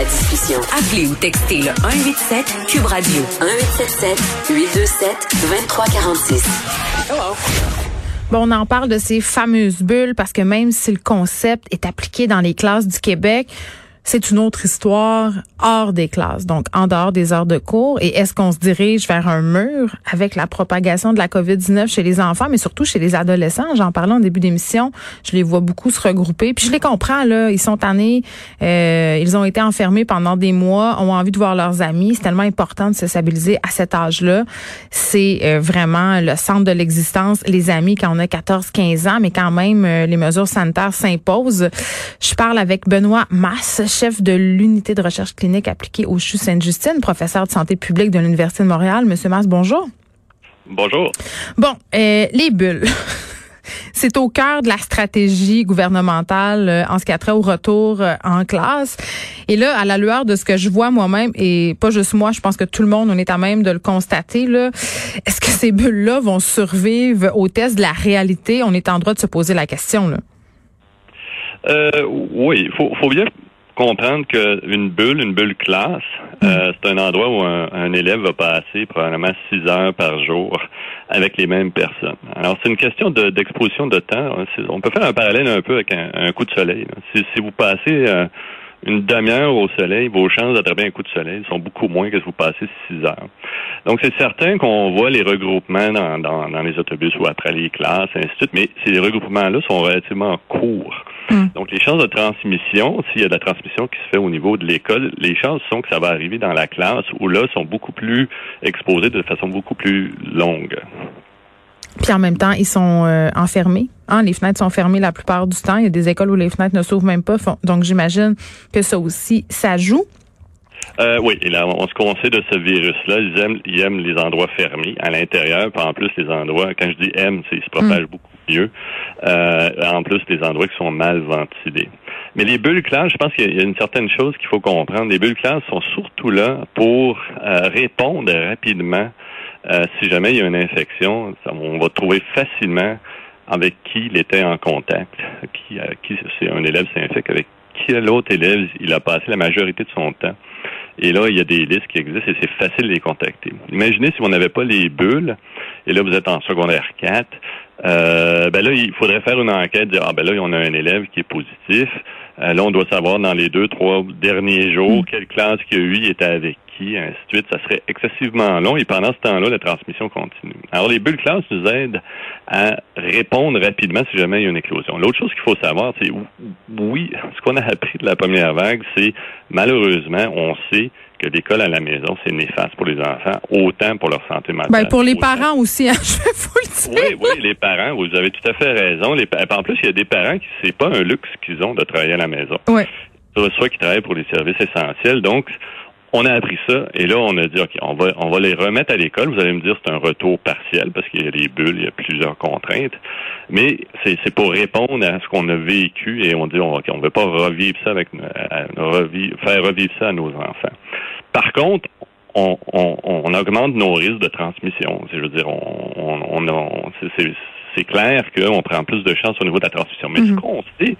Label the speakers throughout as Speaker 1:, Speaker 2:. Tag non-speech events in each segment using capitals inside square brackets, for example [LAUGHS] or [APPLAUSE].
Speaker 1: la discussion. Appelez ou textez le 187 Cube Radio 1877 827 2346.
Speaker 2: Bon, on en parle de ces fameuses bulles parce que même si le concept est appliqué dans les classes du Québec, c'est une autre histoire hors des classes, donc en dehors des heures de cours. Et est-ce qu'on se dirige vers un mur avec la propagation de la COVID-19 chez les enfants, mais surtout chez les adolescents? J'en parlais en début d'émission. Je les vois beaucoup se regrouper. Puis je les comprends, là. Ils sont tannés. Euh, ils ont été enfermés pendant des mois, ont envie de voir leurs amis. C'est tellement important de se stabiliser à cet âge-là. C'est euh, vraiment le centre de l'existence, les amis, quand on a 14, 15 ans, mais quand même, euh, les mesures sanitaires s'imposent. Je parle avec Benoît Masse, chef de l'unité de recherche clinique appliquée au CHU Sainte-Justine, professeur de santé publique de l'Université de Montréal. Monsieur Masse, bonjour.
Speaker 3: Bonjour.
Speaker 2: Bon, euh, les bulles. [LAUGHS] C'est au cœur de la stratégie gouvernementale euh, en ce qui a trait au retour euh, en classe. Et là, à la lueur de ce que je vois moi-même, et pas juste moi, je pense que tout le monde, on est à même de le constater, là, est-ce que ces bulles-là vont survivre au test de la réalité? On est en droit de se poser la question. Là.
Speaker 3: Euh, oui, il faut, faut bien comprendre qu'une bulle, une bulle classe, euh, c'est un endroit où un, élève va passer probablement six heures par jour avec les mêmes personnes. Alors, c'est une question d'exposition de, temps. On peut faire un parallèle un peu avec un, coup de soleil. Si, si, vous passez euh, une demi-heure au soleil, vos chances d'attraper un coup de soleil sont beaucoup moins que si vous passez six heures. Donc, c'est certain qu'on voit les regroupements dans, dans, dans, les autobus ou après les classes, ainsi de suite, mais ces regroupements-là sont relativement courts. Hmm. Donc, les chances de transmission, s'il y a de la transmission qui se fait au niveau de l'école, les chances sont que ça va arriver dans la classe où là, sont beaucoup plus exposées de façon beaucoup plus longue.
Speaker 2: Puis en même temps, ils sont euh, enfermés. Hein? Les fenêtres sont fermées la plupart du temps. Il y a des écoles où les fenêtres ne s'ouvrent même pas. Donc j'imagine que ça aussi, ça joue.
Speaker 3: Euh, oui, et là, on, ce qu'on sait de ce virus-là, ils aiment, ils aiment les endroits fermés à l'intérieur, puis en plus les endroits, quand je dis aiment, c'est ils se propagent mm. beaucoup Euh, en plus, les endroits qui sont mal ventilés. Mais les bulles claires, je pense qu'il y a une certaine chose qu'il faut comprendre. Les bulles claires sont surtout là pour euh, répondre rapidement euh, si jamais il y a une infection, on va trouver facilement avec qui il était en contact, qui, qui c'est un élève s'infecte, avec quel autre élève il a passé la majorité de son temps. Et là, il y a des listes qui existent et c'est facile de les contacter. Imaginez si on n'avait pas les bulles, et là, vous êtes en secondaire 4, euh, ben là, il faudrait faire une enquête, dire, ah ben là, on a un élève qui est positif. Euh, là, on doit savoir dans les deux, trois derniers jours, mm. quelle classe qu'il y a eu, il était avec qui, ainsi de suite. Ça serait excessivement long et pendant ce temps-là, la transmission continue. Alors, les bulles classes nous aident à répondre rapidement si jamais il y a une éclosion. L'autre chose qu'il faut savoir, c'est oui, ce qu'on a appris de la première vague, c'est malheureusement, on sait que l'école à la maison, c'est néfaste pour les enfants, autant pour leur santé mentale.
Speaker 2: Ben, pour les parents aussi, hein, [LAUGHS] je vais vous le
Speaker 3: dire. Oui, oui, les parents, vous avez tout à fait raison. Les, en plus, il y a des parents qui, c'est pas un luxe qu'ils ont de travailler à la maison.
Speaker 2: Oui.
Speaker 3: Soit qui travaillent pour les services essentiels. Donc, on a appris ça et là on a dit ok on va on va les remettre à l'école. Vous allez me dire c'est un retour partiel parce qu'il y a des bulles, il y a plusieurs contraintes, mais c'est c'est pour répondre à ce qu'on a vécu et on dit on ne veut pas revivre ça avec faire revivre ça à nos enfants. Par contre, on, on, augmente nos risques de transmission. Je veux dire, on, on, c'est clair qu'on prend plus de chances au niveau de la transmission. Mais ce mhm. qu'on sait,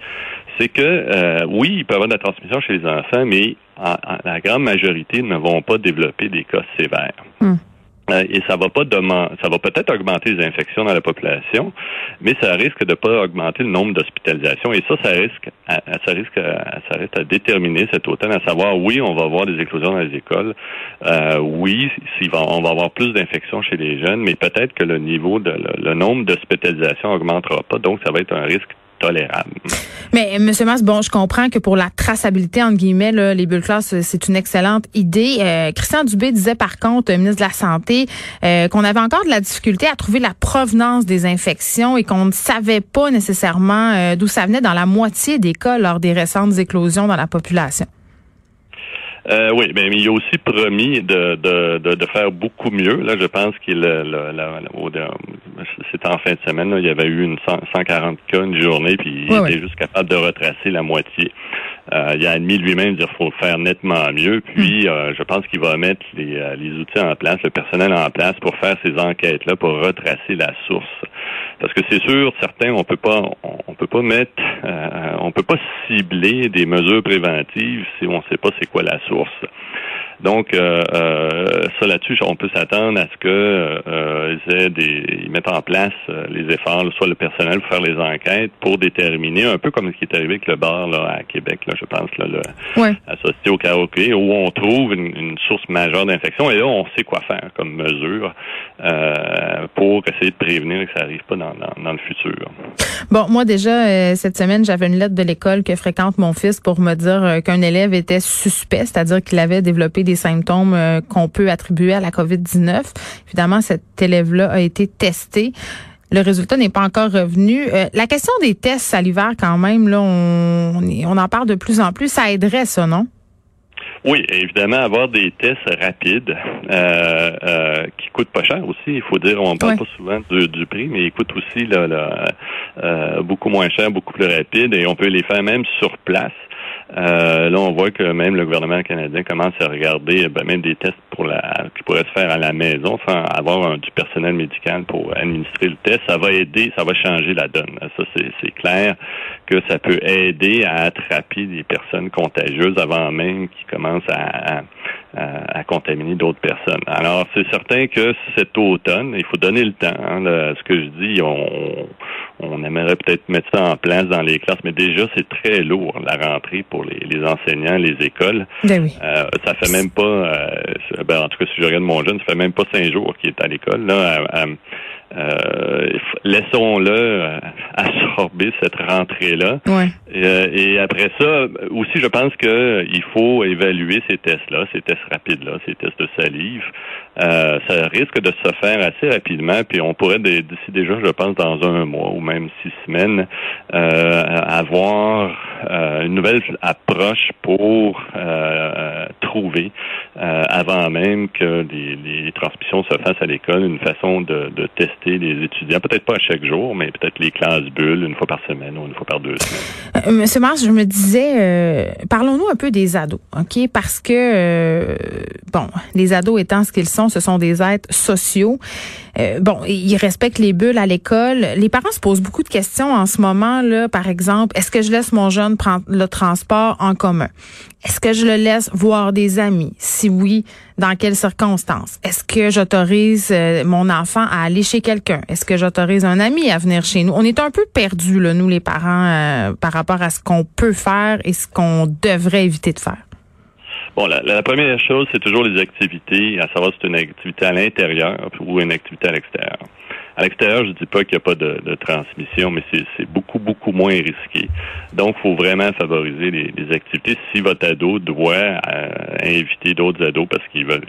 Speaker 3: c'est que euh, oui, il peut y avoir de la transmission chez les enfants, mais la grande majorité ne vont pas développer des cas sévères. Hmm. Euh, et ça va pas ça va peut-être augmenter les infections dans la population, mais ça risque de pas augmenter le nombre d'hospitalisations. Et ça, ça risque, à, ça risque, ça risque à déterminer cet automne, à savoir, oui, on va avoir des éclosions dans les écoles, euh, oui, on va avoir plus d'infections chez les jeunes, mais peut-être que le niveau de le, nombre d'hospitalisations augmentera pas, donc ça va être un risque
Speaker 2: Mais M. Mas, bon, je comprends que pour la traçabilité entre guillemets, là, les bulles classes, c'est une excellente idée. Euh, Christian Dubé disait par contre, ministre de la santé, euh, qu'on avait encore de la difficulté à trouver la provenance des infections et qu'on ne savait pas nécessairement euh, d'où ça venait dans la moitié des cas lors des récentes éclosions dans la population.
Speaker 3: Euh, oui, mais il a aussi promis de, de, de, de, faire beaucoup mieux. Là, je pense qu'il c'était en fin de semaine, là, il y avait eu une 140 cas une journée, puis il était juste capable de retracer la moitié. Euh, il a admis lui-même qu'il faut faire nettement mieux. Puis, hmm. euh, je pense qu'il va mettre les, euh, les outils en place, le personnel en place pour faire ces enquêtes-là, pour retracer la source. Parce que c'est sûr, certains, on peut pas, on, peut pas mettre, on peut pas cibler des mesures préventives si on ne sait pas c'est quoi la source. Donc, euh, euh, ça là-dessus, on peut s'attendre à ce que euh, ils, aient des, ils mettent en place euh, les efforts, soit le personnel pour faire les enquêtes, pour déterminer, un peu comme ce qui est arrivé avec le bar là, à Québec, là, je pense, là, le, associé au karaoké, où on trouve une, une source majeure d'infection, et là, on sait quoi faire comme mesure euh, pour essayer de prévenir que ça n'arrive pas dans, dans, dans, le futur.
Speaker 2: Bon, moi déjà, cette semaine, j'avais une lettre de l'école que fréquente mon fils pour me dire qu'un élève était suspect, c'est-à-dire qu'il avait développé des symptômes euh, qu'on peut attribuer à la COVID-19. Évidemment, cet élève-là a été testé. Le résultat n'est pas encore revenu. Euh, la question des tests salivaires, quand même, là, on, on en parle de plus en plus. Ça aiderait, ça, non?
Speaker 3: Oui, évidemment, avoir des tests rapides euh, euh, qui coûtent pas cher aussi. Il faut dire, on parle pas souvent du, prix, mais ils coûtent aussi là, là beaucoup moins cher, beaucoup plus rapide, et on peut les faire même sur place. Euh, là, on voit que même le gouvernement canadien commence à regarder ben, même des tests pour la qui pourraient se faire à la maison sans avoir du personnel médical pour administrer le test. Ça va aider, ça va changer la donne. Ça, c'est clair que ça peut aider à attraper des personnes contagieuses avant même qu'ils commencent à à, contaminer d'autres personnes. Alors, c'est certain que cet automne, il faut donner le temps. Hein, ce que je dis, on, on aimerait peut-être mettre ça en place dans les classes, mais déjà, c'est très lourd, la rentrée pour les, les enseignants, les écoles.
Speaker 2: Ben oui.
Speaker 3: euh, ça fait même pas, euh, ben, en tout cas, si je regarde mon jeune, ça fait même pas cinq jours qu'il est à l'école. Là, euh, laissons-le euh, absorber cette rentrée-là.
Speaker 2: Euh,
Speaker 3: et après ça, aussi, je pense qu'il faut évaluer ces tests-là, ces tests rapides-là, ces tests de salive. ça risque de se faire assez rapidement, puis on pourrait d'ici déjà, je pense, dans un mois ou même six semaines, avoir une nouvelle approche pour trouver, avant même que les, les, transmissions se fassent à l'école, une façon de, de tester les étudiants, peut-être pas à chaque jour, mais peut-être les classes bulles une fois par semaine ou une fois par deux.
Speaker 2: Euh, Monsieur Mars, je me disais, euh, parlons-nous un peu des ados, ok? Parce que euh, bon, les ados étant ce qu'ils sont, ce sont des êtres sociaux. bon, ils respectent les bulles à l'école. Les parents se posent beaucoup de questions en ce moment là. Par exemple, est-ce que je laisse mon jeune prendre le transport en commun? Est-ce que je le laisse voir des amis? Si oui, dans quelles circonstances? Est-ce que j'autorise euh, mon enfant à aller chez quelqu'un? Est-ce que j'autorise un ami à venir chez nous? On est un peu perdus, nous les parents, euh, par rapport à ce qu'on peut faire et ce qu'on devrait éviter de faire.
Speaker 3: Bon, la, la première chose, c'est toujours les activités, à savoir si c'est une activité à l'intérieur ou une activité à l'extérieur. À l'extérieur, je dis pas qu'il n'y a pas de, de transmission, mais c'est beaucoup, beaucoup moins risqué. Donc, il faut vraiment favoriser les, les, activités. Si votre ado doit euh, inviter d'autres ados parce qu'ils veulent,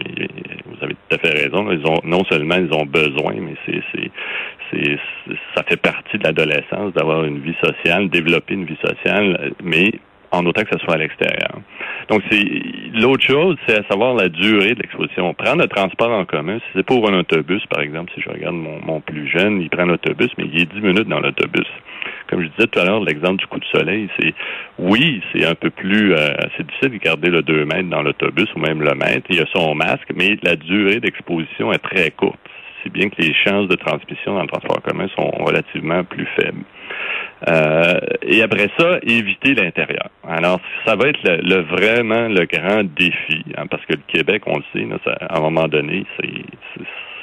Speaker 3: vous avez tout à fait raison, ils ont non seulement ils ont besoin, mais c'est ça fait partie de l'adolescence d'avoir une vie sociale, développer une vie sociale, mais en autant que ce soit à l'extérieur. Donc, c'est l'autre chose, c'est à savoir la durée de l'exposition. Prendre le transport en commun, si c'est pour un autobus, par exemple, si je regarde mon, mon plus jeune, il prend l'autobus, mais il est 10 minutes dans l'autobus. Comme je disais tout à l'heure, l'exemple du coup de soleil, c'est oui, c'est un peu plus euh, c'est difficile de garder le 2 mètres dans l'autobus ou même le mètre. Il y a son masque, mais la durée d'exposition est très courte. Si bien que les chances de transmission dans le transport commun sont relativement plus faibles. Euh, et après ça, éviter l'intérieur. Alors, ça va être le, vraiment le grand défi, hein, parce que le Québec, on le sait, à un moment donné,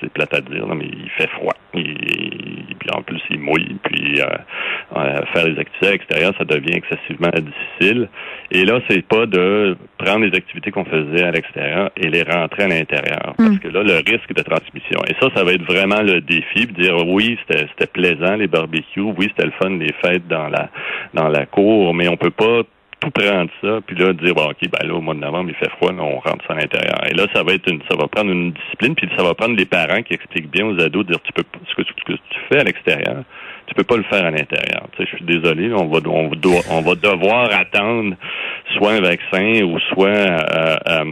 Speaker 3: c'est plate à dire, mais il fait froid. Il, puis en plus, il mouille, puis faire les activités à l'extérieur, ça devient excessivement difficile. Et là, c'est pas de prendre les activités qu'on faisait à l'extérieur et les rentrer à l'intérieur, parce que là, le risque de transmission. Et ça, ça va être vraiment le défi, de dire oui, c'était plaisant les barbecues, oui, c'était le fun les fêtes dans la dans la cour, mais on peut pas tout prendre ça, puis là, dire, bon, OK, ben là, au mois de novembre, il fait froid, là, on rentre ça à l'intérieur. Et là, ça va être une, ça va prendre une discipline, puis ça va prendre les parents qui expliquent bien aux ados, dire, tu peux, ce que, tu fais à l'extérieur, tu peux pas le faire à l'intérieur. Tu sais, je suis désolé, on va, on, on va devoir attendre soit un vaccin ou soit euh, euh,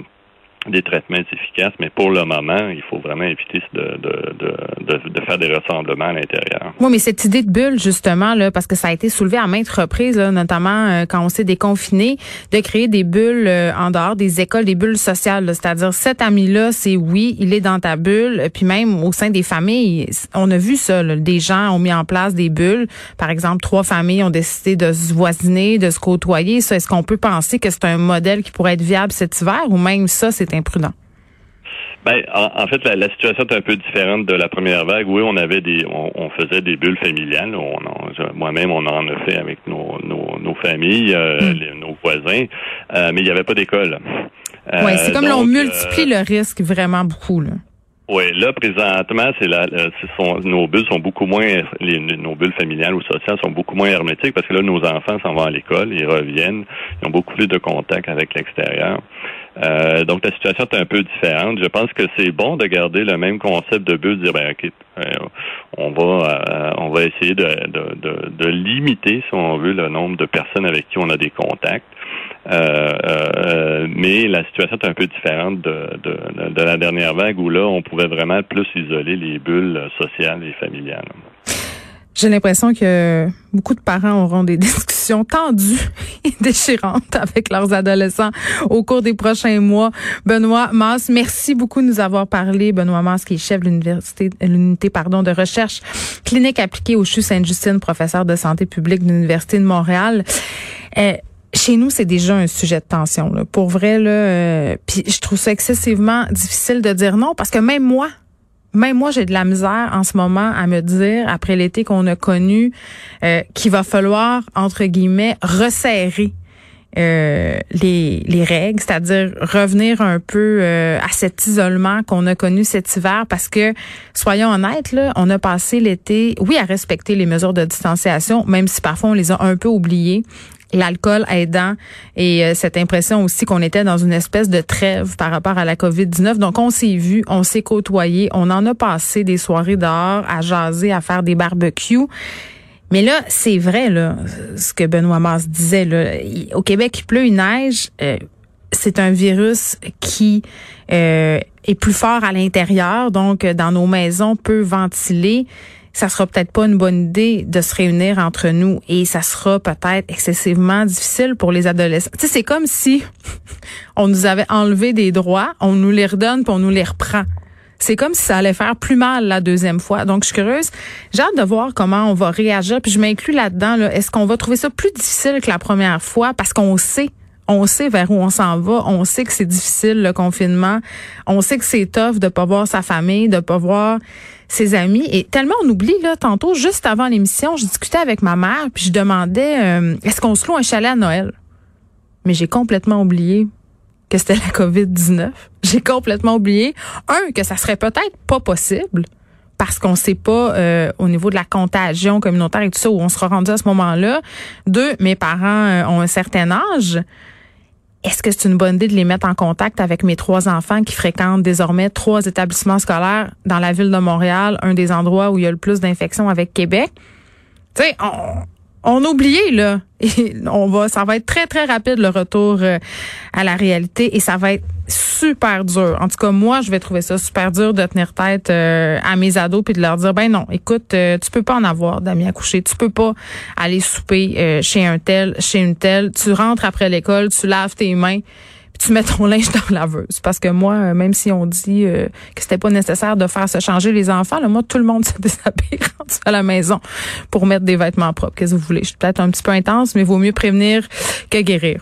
Speaker 3: des traitements efficaces, mais pour le moment, il faut vraiment éviter de, de, de, de faire des rassemblements à l'intérieur.
Speaker 2: Oui, mais cette idée de bulle, justement, là, parce que ça a été soulevé à maintes reprises, là, notamment euh, quand on s'est déconfiné, de créer des bulles euh, en dehors des écoles, des bulles sociales. C'est-à-dire, cet ami-là, c'est oui, il est dans ta bulle, puis même au sein des familles, on a vu ça, là, des gens ont mis en place des bulles. Par exemple, trois familles ont décidé de se voisiner, de se côtoyer. Est-ce qu'on peut penser que c'est un modèle qui pourrait être viable cet hiver, ou même ça, c'est imprudent?
Speaker 3: Ben, en, fait, la, situation est un peu différente de la première vague. Oui, on avait des, on, faisait des bulles familiales. moi-même, on en a fait avec nos, nos, familles, euh, hmm. nos voisins, euh, mais il n'y avait pas d'école.
Speaker 2: Euh, oui, c'est comme l'on multiplie le risque vraiment beaucoup. Là.
Speaker 3: Oui, là présentement, c'est la, sont, nos bulles sont beaucoup moins, les, nos bulles familiales ou sociales sont beaucoup moins hermétiques parce que là, nos enfants s'en vont à l'école, ils reviennent, ils ont beaucoup plus de contact avec l'extérieur. Euh, donc la situation est un peu différente. Je pense que c'est bon de garder le même concept de bulle, de dire ben ok, euh, on va euh, on va essayer de, de, de, de, limiter, si on veut, le nombre de personnes avec qui on a des contacts. mais la situation est un peu différente de, de la dernière vague où là, on pouvait vraiment plus isoler les bulles sociales et familiales.
Speaker 2: J'ai l'impression que beaucoup de parents auront des [LAUGHS] discussions tendues et déchirantes avec leurs adolescents au cours des prochains mois. Benoît Mass, merci beaucoup de nous avoir parlé. Benoît Mass, qui est chef de l'université, l'unité, pardon, de recherche clinique appliquée au CHU Sainte-Justine, professeur de santé publique de l'Université de Montréal. Euh, chez nous, c'est déjà un sujet de tension. Là. Pour vrai, là, euh, puis je trouve ça excessivement difficile de dire non parce que même moi, même moi, j'ai de la misère en ce moment à me dire, après l'été qu'on a connu, euh, qu'il va falloir, entre guillemets, resserrer euh, les, les règles, c'est-à-dire revenir un peu euh, à cet isolement qu'on a connu cet hiver, parce que, soyons honnêtes, là, on a passé l'été, oui, à respecter les mesures de distanciation, même si parfois on les a un peu oubliées l'alcool aidant et euh, cette impression aussi qu'on était dans une espèce de trêve par rapport à la COVID-19. Donc, on s'est vu, on s'est côtoyé, on en a passé des soirées dehors à jaser, à faire des barbecues. Mais là, c'est vrai, là, ce que Benoît Mars disait. Au Québec, il pleut, il neige. Euh, c'est un virus qui euh, est plus fort à l'intérieur, donc dans nos maisons, peut ventiler ça sera peut-être pas une bonne idée de se réunir entre nous et ça sera peut-être excessivement difficile pour les adolescents. Tu sais, c'est comme si [LAUGHS] on nous avait enlevé des droits, on nous les redonne puis on nous les reprend. C'est comme si ça allait faire plus mal la deuxième fois. Donc, je suis curieuse. J'ai hâte de voir comment on va réagir. Puis je m'inclus là-dedans. Là. Est-ce qu'on va trouver ça plus difficile que la première fois? Parce qu'on sait on sait vers où on s'en va, on sait que c'est difficile le confinement, on sait que c'est tough de pas voir sa famille, de pas voir ses amis. Et tellement on oublie là tantôt juste avant l'émission, je discutais avec ma mère puis je demandais euh, est-ce qu'on se loue un chalet à Noël? Mais j'ai complètement oublié que c'était la Covid-19. [LAUGHS] J'ai complètement oublié un que ça serait peut-être pas possible parce qu'on sait pas euh, au niveau de la contagion communautaire et tout ça où on sera rendu à ce moment-là. Deux, mes parents euh, ont un certain âge est-ce que c'est une bonne idée de les mettre en contact avec mes trois enfants qui fréquentent désormais trois établissements scolaires dans la ville de Montréal, un des endroits où il y a le plus d'infections avec Québec? Tu on, on a oublié là. [LAUGHS] On va, ça va être très très rapide le retour euh, à la réalité et ça va être super dur. En tout cas, moi, je vais trouver ça super dur de tenir tête euh, à mes ados puis de leur dire ben non, écoute, euh, tu peux pas en avoir d'amis à coucher, tu peux pas aller souper chez un tel, chez une telle. Tu rentres après l'école, tu laves tes mains tu mets ton linge dans la laveuse. Parce que moi, euh, même si on dit euh, que c'était pas nécessaire de faire se changer les enfants, là, moi, tout le monde se [LAUGHS] déshabille à la maison pour mettre des vêtements propres. Qu'est-ce que vous voulez? Je suis peut-être un petit peu intense, mais vaut mieux prévenir que guérir.